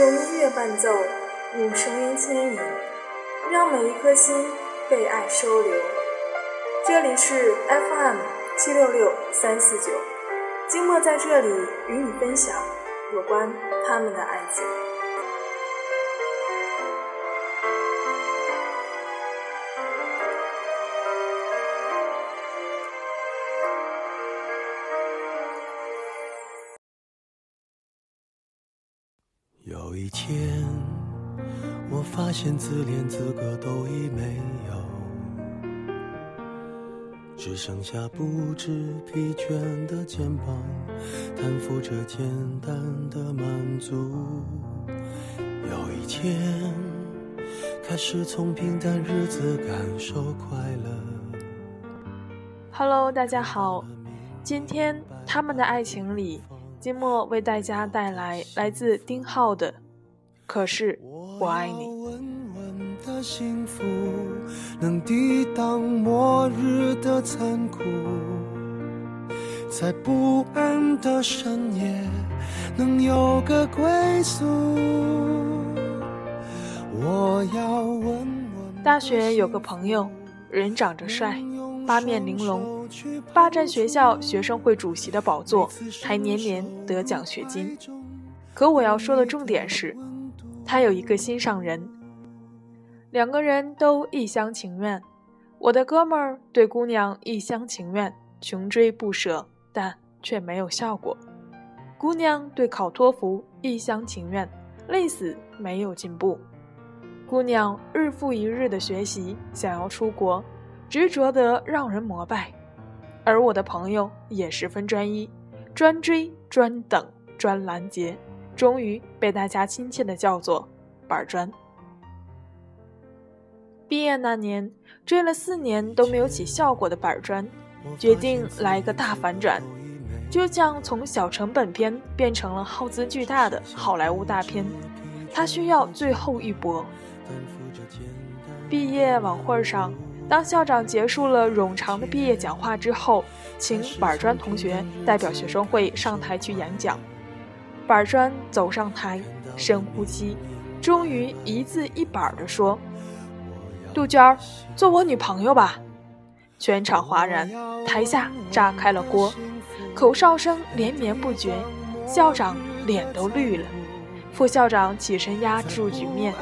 用音乐伴奏，用声音牵引，让每一颗心被爱收留。这里是 FM 七六六三四九，静默在这里与你分享有关他们的爱情。有一天，我发现自怜资格都已没有，只剩下不知疲倦的肩膀，担负着简单的满足。有一天，开始从平淡日子感受快乐。Hello，大家好，今天他们的爱情里，金默为大家带来来自丁浩的《可是我爱你》。稳稳的幸福，能抵挡末日的残酷，在不安的深夜，能有个归宿。我要稳稳。大学有个朋友，人长着帅，八面玲珑，霸占学校学生会主席的宝座，还年年得奖学金。可我要说的重点是，他有一个心上人，两个人都一厢情愿。我的哥们儿对姑娘一厢情愿，穷追不舍，但却没有效果；姑娘对考托福一厢情愿，累死没有进步。姑娘日复一日的学习，想要出国，执着得让人膜拜。而我的朋友也十分专一，专追、专等、专拦截，终于被大家亲切的叫做“板砖”。毕业那年，追了四年都没有起效果的板砖，决定来一个大反转，就像从小成本片变成了耗资巨大的好莱坞大片。他需要最后一搏。毕业晚会上，当校长结束了冗长的毕业讲话之后，请板砖同学代表学生会上台去演讲。板砖走上台，深呼吸，终于一字一板地说：“杜鹃儿，做我女朋友吧！”全场哗然，台下炸开了锅，口哨声连绵不绝，校长脸都绿了。副校长起身压住局面，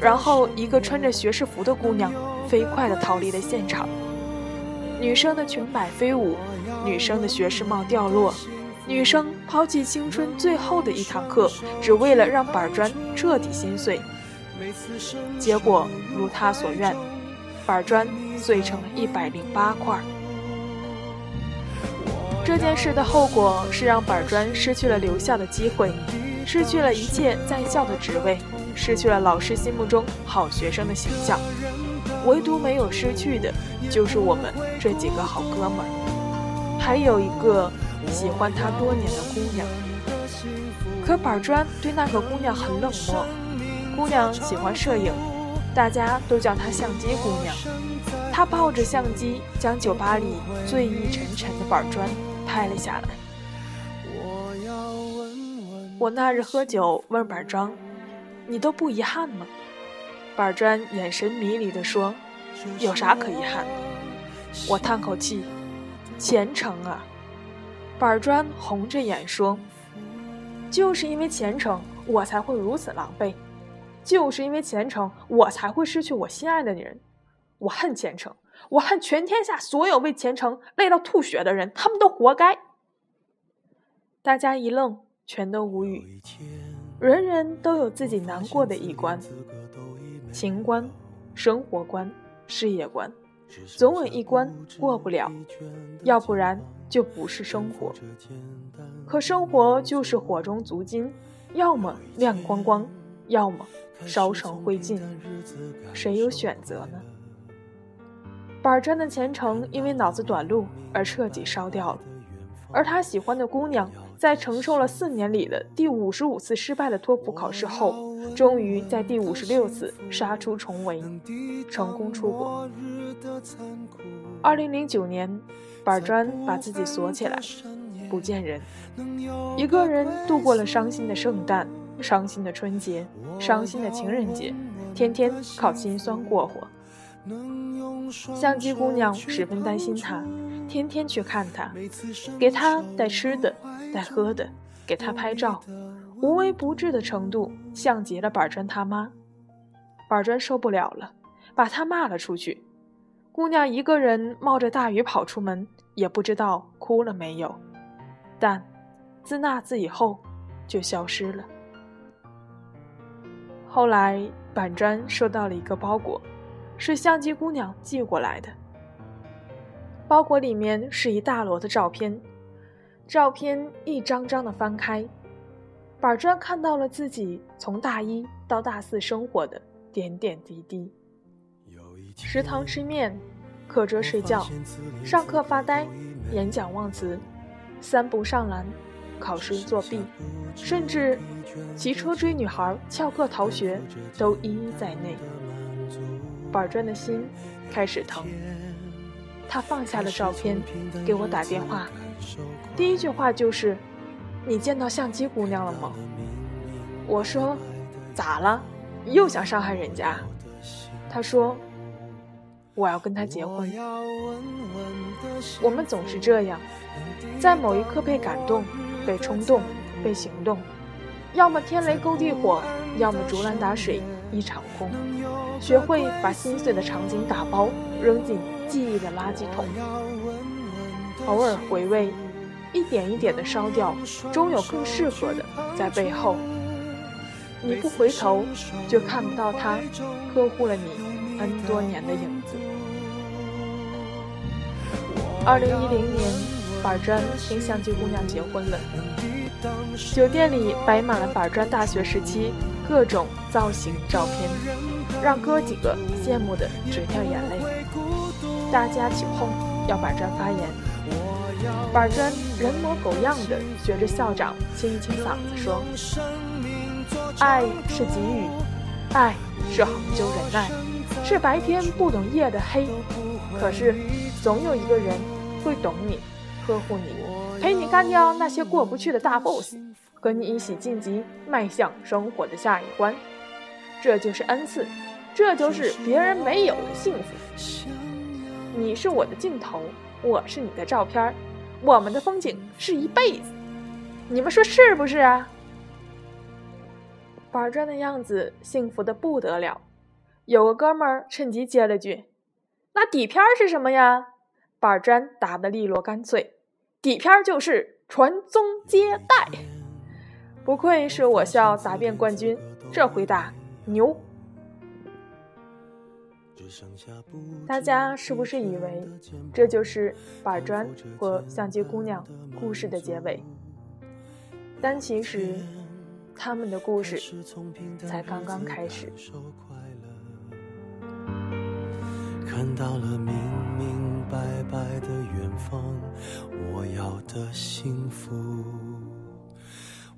然后一个穿着学士服的姑娘飞快地逃离了现场。女生的裙摆飞舞，女生的学士帽掉落，女生抛弃青春最后的一堂课，只为了让板砖彻底心碎。结果如她所愿，板砖碎成了一百零八块。这件事的后果是让板砖失去了留校的机会。失去了一切在校的职位，失去了老师心目中好学生的形象，唯独没有失去的，就是我们这几个好哥们儿，还有一个喜欢他多年的姑娘。可板砖对那个姑娘很冷漠，姑娘喜欢摄影，大家都叫她相机姑娘。她抱着相机，将酒吧里醉意沉沉的板砖拍了下来。我那日喝酒，问板砖：“你都不遗憾吗？”板砖眼神迷离地说：“有啥可遗憾的？”我叹口气：“前程啊！”板砖红着眼说：“就是因为前程，我才会如此狼狈；就是因为前程，我才会失去我心爱的女人。我恨前程，我恨全天下所有为前程累到吐血的人，他们都活该。”大家一愣。全都无语，人人都有自己难过的一关，情关、生活关、事业关，总有一关过不了，要不然就不是生活。可生活就是火中足金，要么亮光光，要么烧成灰烬，谁有选择呢？板砖的前程因为脑子短路而彻底烧掉了，而他喜欢的姑娘。在承受了四年里的第五十五次失败的托福考试后，终于在第五十六次杀出重围，成功出国。二零零九年，板砖把自己锁起来，不见人，一个人度过了伤心的圣诞，伤心的春节，伤心的情人节，天天靠心酸过活。相机姑娘十分担心他，天天去看他，给他带吃的、带喝的，给他拍照，无微不至的程度像极了板砖他妈。板砖受不了了，把他骂了出去。姑娘一个人冒着大雨跑出门，也不知道哭了没有。但自那次以后，就消失了。后来，板砖收到了一个包裹，是相机姑娘寄过来的。包裹里面是一大摞的照片，照片一张张的翻开，板砖看到了自己从大一到大四生活的点点滴滴。食堂吃面，课桌睡觉，上课发呆，演讲忘词，三不上篮，考试作弊，甚至骑车追女孩、翘课逃学，都一一在内。板砖的心开始疼。他放下了照片，给我打电话，第一句话就是：“你见到相机姑娘了吗？”我说：“咋了？又想伤害人家？”他说。我要跟他结婚。我们总是这样，在某一刻被感动、被冲动、被行动，要么天雷勾地火，要么竹篮打水一场空。学会把心碎的场景打包，扔进记忆的垃圾桶，偶尔回味，一点一点的烧掉，终有更适合的在背后。你不回头，就看不到他呵护了你。N 多年的影子。二零一零年，板砖跟相机姑娘结婚了。酒店里摆满了板砖大学时期各种造型照片，让哥几个羡慕的直掉眼泪。大家起哄要板砖发言，板砖人模狗样的学着校长清一清嗓子说：“爱是给予，爱是恒久忍耐。”是白天不懂夜的黑，可是总有一个人会懂你，呵护你，陪你干掉那些过不去的大 boss，和你一起晋级，迈向生活的下一关。这就是恩赐，这就是别人没有的幸福。你是我的镜头，我是你的照片，我们的风景是一辈子。你们说是不是啊？板砖的样子幸福的不得了。有个哥们儿趁机接了句：“那底片是什么呀？”板砖答得利落干脆：“底片就是传宗接代。”不愧是我校答辩冠军，这回答牛。大家是不是以为这就是板砖或相机姑娘故事的结尾？但其实，他们的故事才刚刚开始。看到了明明白白的远方，我要的幸福，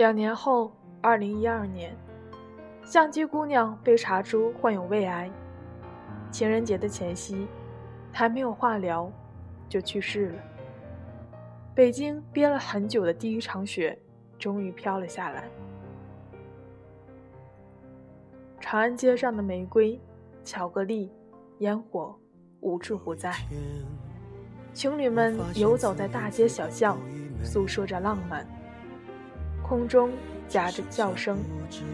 两年后，二零一二年，相机姑娘被查出患有胃癌。情人节的前夕。还没有化疗，就去世了。北京憋了很久的第一场雪，终于飘了下来。长安街上的玫瑰、巧克力、烟火无处不在。情侣们游走在大街小巷，诉说着浪漫。空中夹着叫声，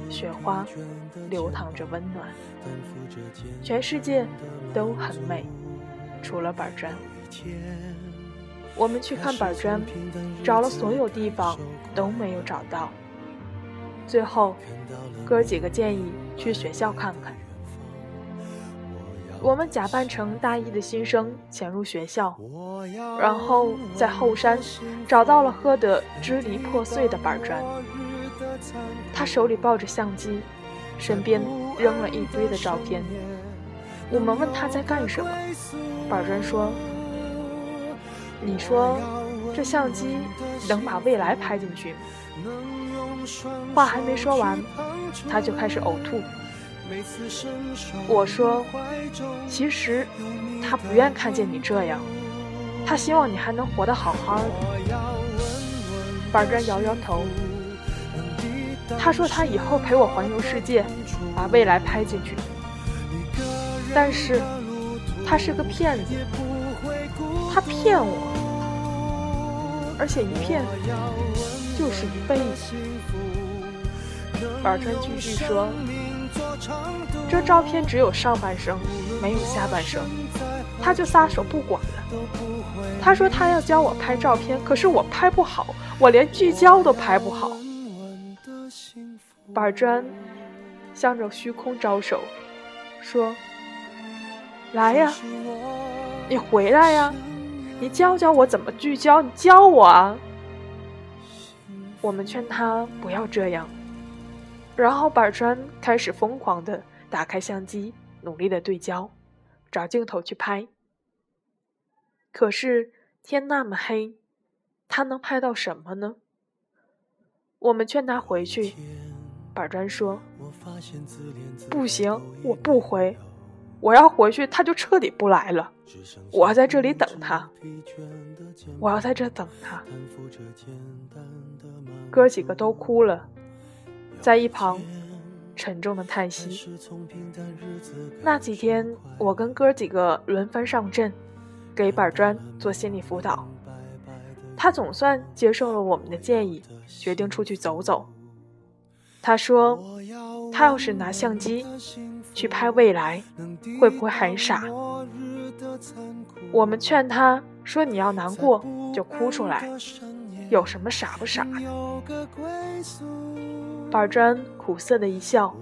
雪花流淌着温暖。全世界都很美。除了板砖，我们去看板砖，找了所有地方都没有找到。最后，哥几个建议去学校看看，我们假扮成大一的新生潜入学校，然后在后山找到了喝得支离破碎的板砖。他手里抱着相机，身边扔了一堆的照片。我们问他在干什么，板砖说：“你说这相机能把未来拍进去吗？”话还没说完，他就开始呕吐。我说：“其实他不愿看见你这样，他希望你还能活得好好的。”板砖摇摇头。他说他以后陪我环游世界，把未来拍进去。但是，他是个骗子，他骗我，而且一骗就是一辈子。板砖继续说：“这照片只有上半生，没有下半生。”他就撒手不管了。他说他要教我拍照片，可是我拍不好，我连聚焦都拍不好。板砖向着虚空招手，说：“来呀，你回来呀，你教教我怎么聚焦，你教我啊。”我们劝他不要这样，然后板砖开始疯狂的打开相机，努力的对焦，找镜头去拍。可是天那么黑，他能拍到什么呢？我们劝他回去。板砖说：“不行，我不回，我要回去，他就彻底不来了。我要在这里等他，我要在这等他。”哥几个都哭了，在一旁沉重的叹息。那几天，我跟哥几个轮番上阵，给板砖做心理辅导。他总算接受了我们的建议，决定出去走走。他说：“他要是拿相机去拍未来，会不会很傻？”我们劝他说：“你要难过就哭出来，有什么傻不傻的？”二专苦涩的一笑，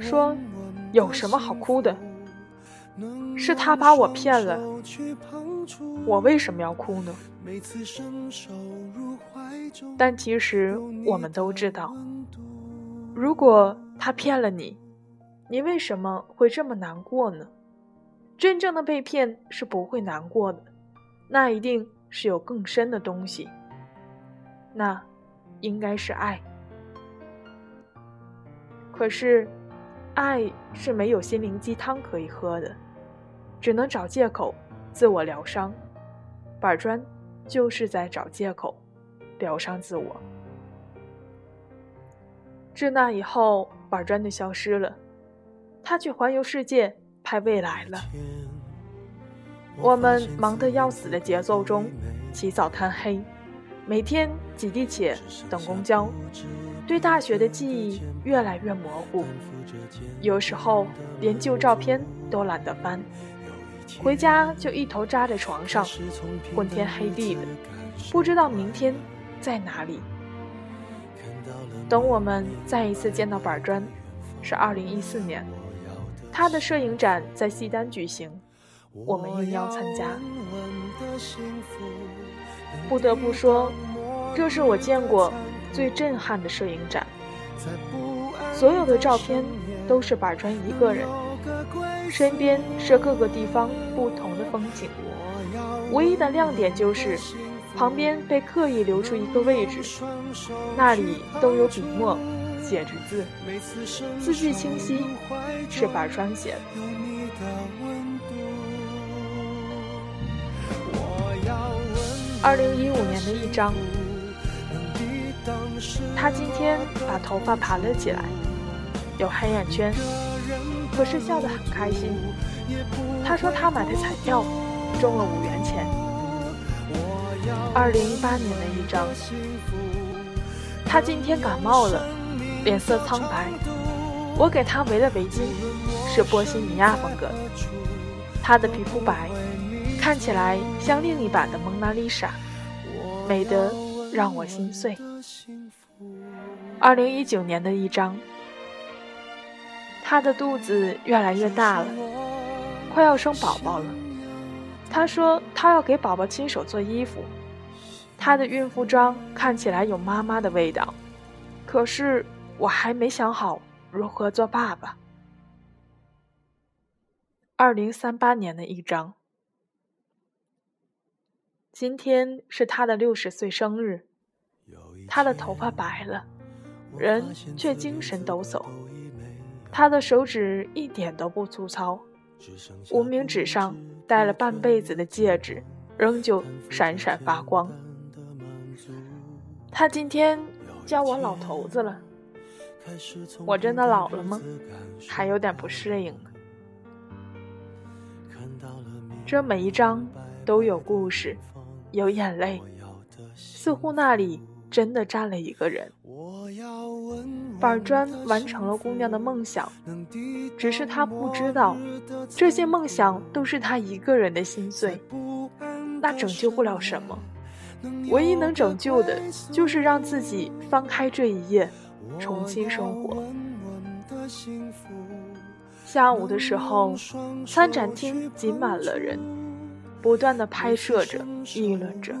说：“有什么好哭的？是他把我骗了，我为什么要哭呢？”但其实我们都知道。如果他骗了你，你为什么会这么难过呢？真正的被骗是不会难过的，那一定是有更深的东西，那应该是爱。可是，爱是没有心灵鸡汤可以喝的，只能找借口自我疗伤。板砖就是在找借口疗伤自我。自那以后，板砖就消失了。他去环游世界，拍未来了。我们忙得要死的节奏中，起早贪黑，每天挤地铁等公交，对大学的记忆越来越模糊。有时候连旧照片都懒得翻，回家就一头扎在床上，昏天黑地的，不知道明天在哪里。等我们再一次见到板砖，是二零一四年，他的摄影展在西单举行，我们应邀参加。不得不说，这是我见过最震撼的摄影展。所有的照片都是板砖一个人，身边是各个地方不同的风景，唯一的亮点就是。旁边被刻意留出一个位置，那里都有笔墨写着字，字迹清晰，是板砖写的。二零一五年的一张，他今天把头发盘了起来，有黑眼圈，可是笑得很开心。他说他买的彩票中了五元钱。二零一八年的一张，他今天感冒了，脸色苍白。我给他围了围巾，是波西米亚风格的。他的皮肤白，看起来像另一版的蒙娜丽莎，美得让我心碎。二零一九年的一张，他的肚子越来越大了，快要生宝宝了。她说她要给宝宝亲手做衣服，她的孕妇装看起来有妈妈的味道。可是我还没想好如何做爸爸。二零三八年的一章。今天是他的六十岁生日，他的头发白了，人却精神抖擞。他的手指一点都不粗糙，无名指上戴了半辈子的戒指，仍旧闪闪发光。他今天叫我老头子了，我真的老了吗？还有点不适应呢。这每一张都有故事。有眼泪，似乎那里真的站了一个人。板砖完成了姑娘的梦想，只是她不知道，这些梦想都是她一个人的心碎。那拯救不了什么，唯一能拯救的，就是让自己翻开这一页，重新生活。下午的时候，参展厅挤满了人。不断的拍摄着，议论着，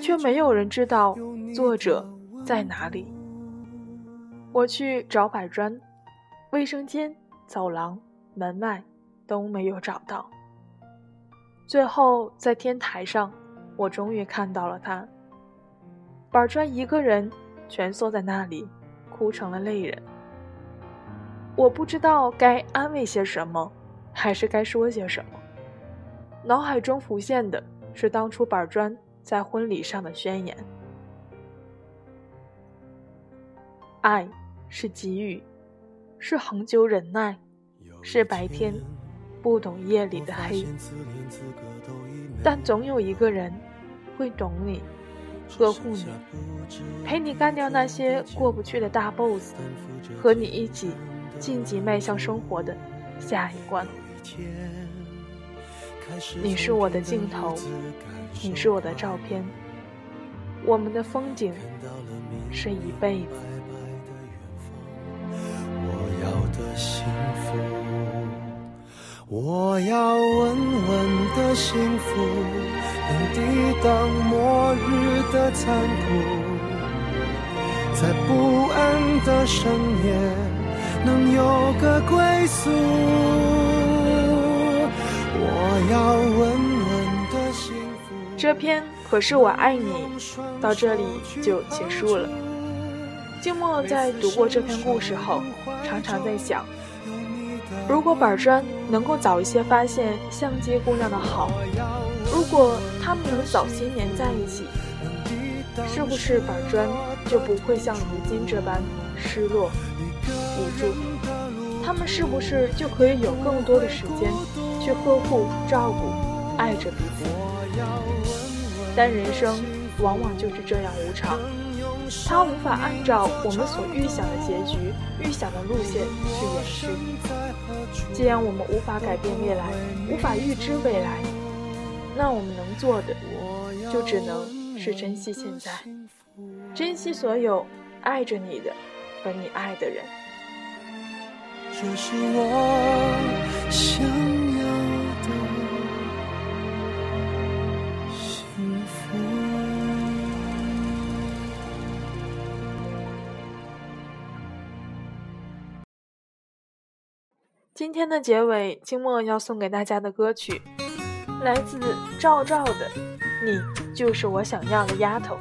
却没有人知道作者在哪里。我去找板砖，卫生间、走廊、门外都没有找到。最后在天台上，我终于看到了他。板砖一个人蜷缩在那里，哭成了泪人。我不知道该安慰些什么，还是该说些什么。脑海中浮现的是当初板砖在婚礼上的宣言：“爱是给予，是恒久忍耐，是白天不懂夜里的黑。但总有一个人会懂你，呵护你，陪你干掉那些过不去的大 boss，和你一起晋级迈向生活的下一关。”你是我的尽头，你是我的照片，我们的风景是一辈子。我要的幸福，我要稳稳的幸福，能抵挡末日的残酷，在不安的深夜能有个归宿。这篇可是我爱你，到这里就结束了。静默在读过这篇故事后，常常在想：如果板砖能够早一些发现相机姑娘的好，如果他们能早些年在一起，是不是板砖就不会像如今这般失落无助？他们是不是就可以有更多的时间？去呵护、照顾、爱着彼，但人生往往就是这样无常，它无法按照我们所预想的结局、预想的路线去延续。既然我们无法改变未来，无法预知未来，那我们能做的，就只能是珍惜现在，珍惜所有爱着你的和你爱的人。这是我想。今天的结尾，静默要送给大家的歌曲，来自赵照的《你就是我想要的丫头》。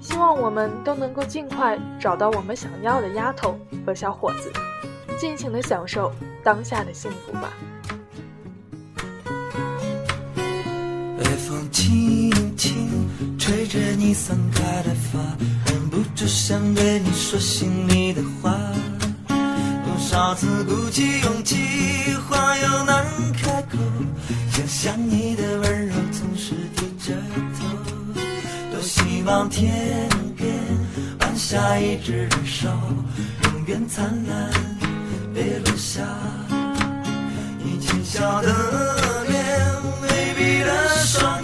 希望我们都能够尽快找到我们想要的丫头和小伙子，尽情的享受当下的幸福吧。微风轻轻吹着你散开的发，忍不住想对你说心里的话。多次鼓起勇气，话又难开口。想想你的温柔，总是低着头。多希望天边晚下一只手，永远灿烂，别落下。你浅笑的脸，微闭的双眼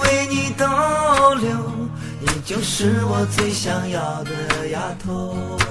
你就是我最想要的丫头。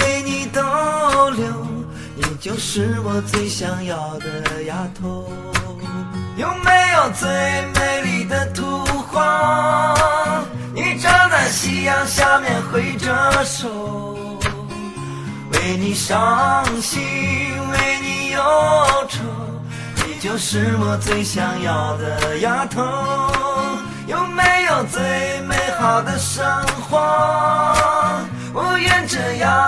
就是我最想要的丫头。有没有最美丽的图画？你站在夕阳下面挥着手，为你伤心，为你忧愁，你就是我最想要的丫头。有没有最美好的生活？我愿这样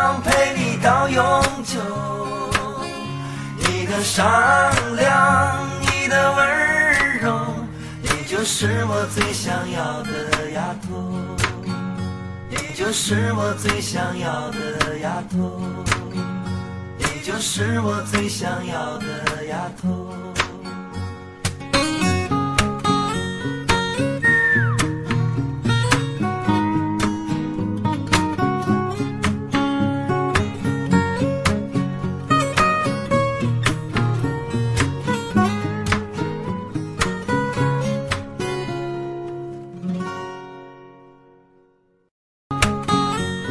的善良，你的温柔，你就是我最想要的丫头。你就是我最想要的丫头。你就是我最想要的丫头。